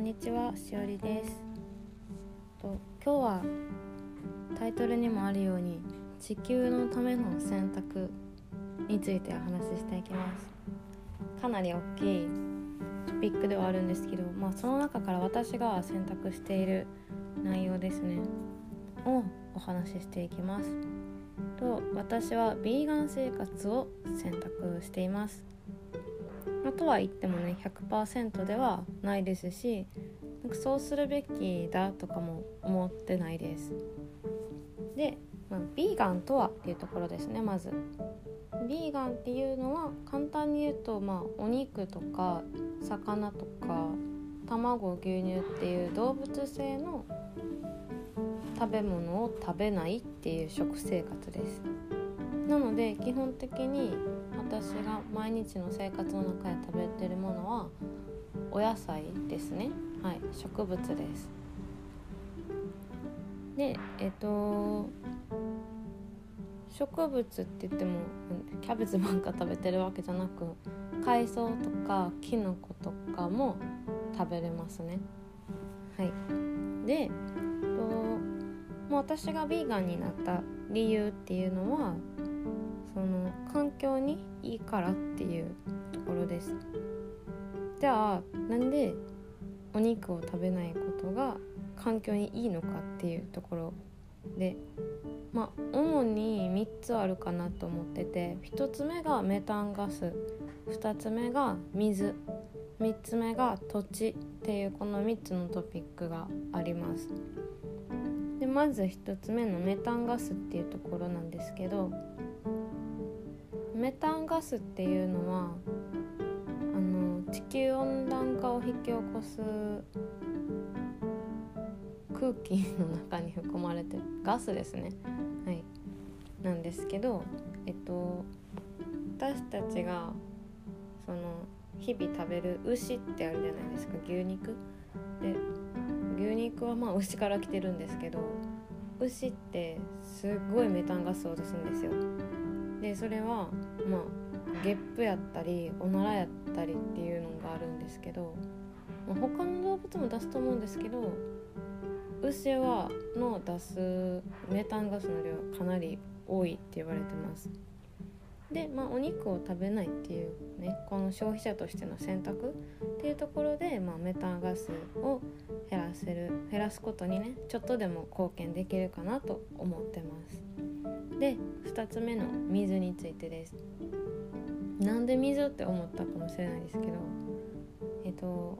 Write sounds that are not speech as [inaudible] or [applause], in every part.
んにちはしおりです。と今日はタイトルにもあるように地球のための選択についてお話ししていきます。かなり大きいトピックではあるんですけど、まあ、その中から私が選択している内容ですね。をお話ししていきます。と私はビーガン生活を選択しています、とは言ってもね100%ではないですしなんかそうするべきだとかも思ってないです。で、まあ、ビーガンとはっていうところですねまず。ビーガンっていうのは簡単に言うと、まあ、お肉とか魚とか卵牛乳っていう動物性の食べ物を食べないっていう食生活です。なので基本的に私が毎日の生活の中で食べてるものはお野菜ですね。はい植物です。でえっと植物って言ってもキャベツばっか食べてるわけじゃなく海藻とかキノコとかも食べれますね。はい。で、えっと、もう私がヴィーガンになった理由っていうのはその環境にいいからっていうところです。じゃあなんでお肉を食べないことが環境にいいのかっていうところで。まあ主に3つあるかなと思ってて1つ目がメタンガス。2つ目が水。3つ目が土地っていうこの3つのトピックがあります。でまず1つ目のメタンガスっていうところなんですけどメタンガスっていうのはあの地球温暖化を引き起こす空気の中に含まれてるガスですね。はい。なんですけどえっと私たちがその日々食べる牛ってあるじゃないですか。牛肉。で牛肉はまあ牛から来てるんですけど牛ってすっごいメタンガスを出すんですよ。でそれはまあゲップやったりおならやったりっていうのがあるんですけど、まあ、他の動物も出すと思うんですけど牛はの出すメタンガスの量かなり多いって言われてます。でまあお肉を食べないっていうねこの消費者としての選択っていうところで、まあ、メタンガスを減らせる減らすことにねちょっとでも貢献できるかなと思ってます。で2つ目の水についてです。なんで水って思ったかもしれないですけどえっと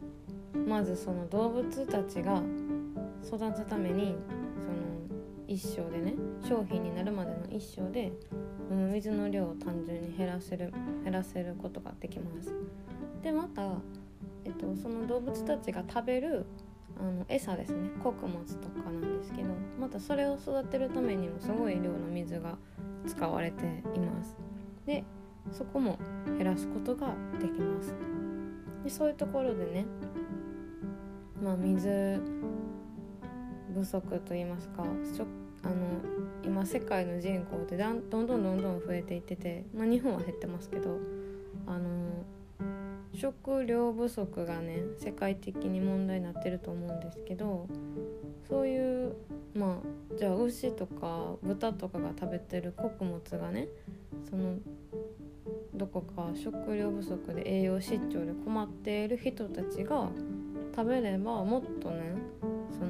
まずその動物たちが育つためにその一生でね商品になるまでの一生で水の量を単純に減らせる減らせることができます。でまた、えっと、その動物たちが食べるあの餌ですね。穀物とかなんですけどまたそれを育てるためにもすごい量の水が使われています。でそこも減らすことができます。でそういうところでねまあ水不足と言いますかあの今世界の人口ってどんどんどんどん増えていってて、まあ、日本は減ってますけどあの食料不足がね世界的に問題になってると思うんですけどそういうまあじゃあ牛とか豚とかが食べてる穀物がねそのどこか食料不足で栄養失調で困っている人たちが食べればもっとねその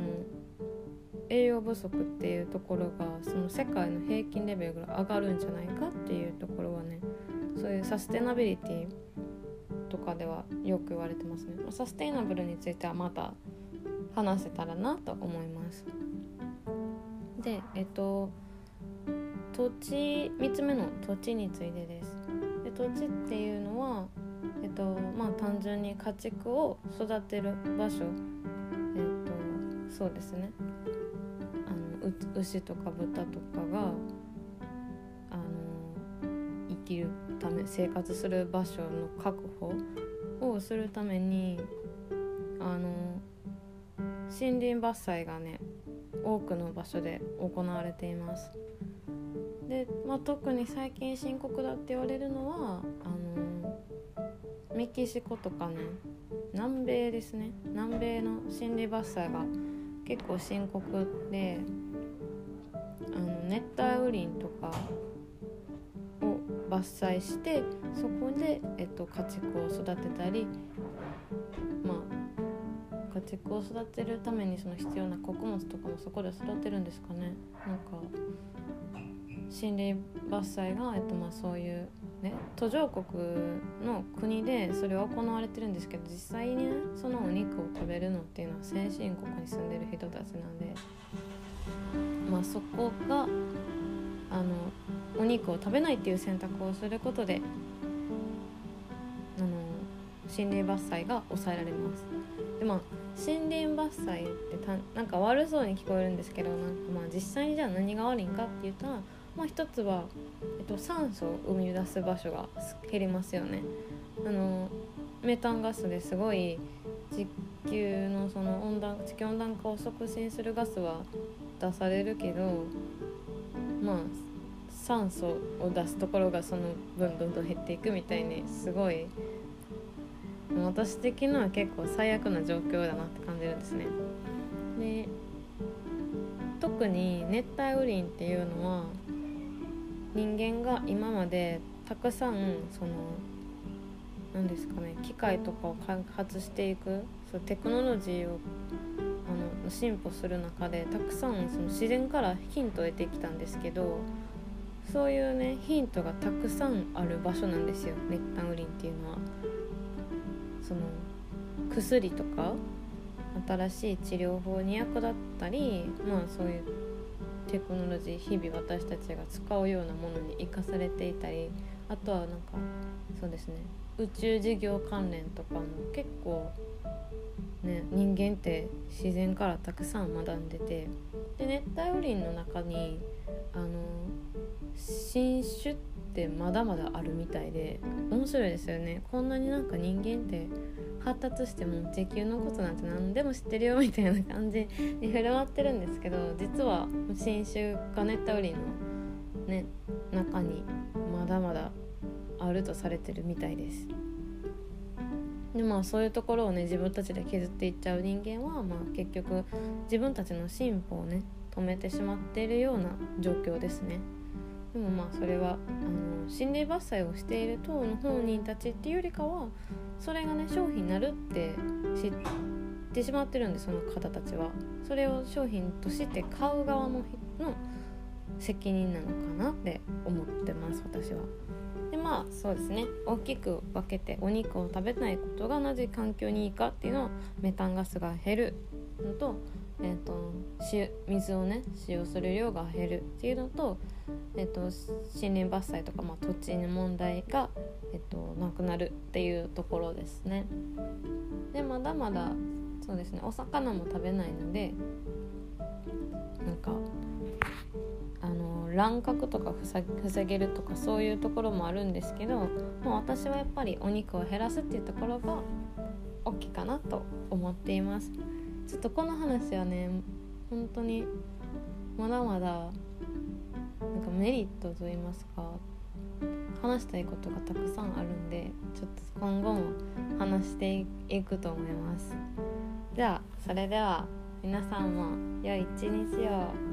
栄養不足っていうところがその世界の平均レベルが上がるんじゃないかっていうところはねそういうサステナビリティとかではよく言われてますね。サステイナブルについてはまた話せたらなと思います。でえっと土地3つ目の土地についてです。で土地っていうのはえっとまあ単純に家畜を育てる場所。えっとそうですね。あの牛とか豚とかがきるため生活する場所の確保をするためにあの森林伐採がね多くの場所で行われています。で、まあ、特に最近深刻だって言われるのはあのメキシコとかね南米ですね南米の森林伐採が結構深刻であの熱帯雨林とか伐採してそこで、えっと、家畜を育てたりまあ家畜を育てるためにその必要な穀物とかもそこで育てるんですかね。なんか森林伐採が、えっと、まあそういうね途上国の国でそれは行われてるんですけど実際にねそのお肉を食べるのっていうのは先進国に住んでる人たちなんでまあそこがあのお肉を食べないっていう選択をすることであの森林伐採が抑えられます。でまあ森林伐採ってたなんか悪そうに聞こえるんですけどなんかまあ実際にじゃあ何が悪いんかって言ったらまあ一つは、えっと、酸素を生み出す場所が減りますよね。あのメタンガスですごい地球のその温暖地球温暖化を促進するガスは出されるけどまあ酸素を出すところがその分どんどん減っていくみたいにすごい私的には結構最悪な状況だなって感じるんですね。で特に熱帯雨林っていうのは人間が今までたくさんその何ですかね機械とかを開発していくそうテクノロジーをあの進歩する中でたくさんその自然からヒントを得てきたんですけどそういうねヒントがたくさんある場所なんですよ熱帯雨林っていうのは。その薬とか新しい治療法に役立ったりまあそういうテクノロジー日々私たちが使うようなものに生かされていたりあとはなんかそうですね宇宙事業関連とかも結構ね人間って自然からたくさん学んでてで熱帯雨林の中にあの新種ってまだまだあるみたいで面白いですよね。こんなになんか人間って発達しても地球のことなんて何でも知ってるよみたいな感じに [laughs] 振る舞ってるんですけど実は新種が熱帯雨林のね中にまだまだあるとされてるみたいです。でまあそういうところをね自分たちで削っていっちゃう人間は、まあ、結局自分たちの進歩をね止めてしまっているような状況ですね。でもまあそれはあの森林伐採をしている党の本人たちっていうよりかはそれがね商品になるって知ってしまってるんでその方たちは。それを商品として買う側のの責任なのかなって思ってます私は。でまあそうですね。大きく分けてお肉を食べないことがなぜ環境にいいかっていうのはメタンガスが減るのと,、えーと、水をね使用する量が減るっていうのと,、えーと、森林伐採とか、まあ、土地の問題が、えーと、なくなるっていうところですね。でまだまだそうですねお魚も食べないのでなんかあの乱獲とか防げるとかそういうところもあるんですけどもう私はやっぱりお肉を減らすっていうところが大きいかなと思っていますちょっとこの話はね本当にまだまだなんかメリットと言いますか話したいことがたくさんあるんでちょっと今後も話していくと思います。じゃあそれでは皆さんも良い一日を。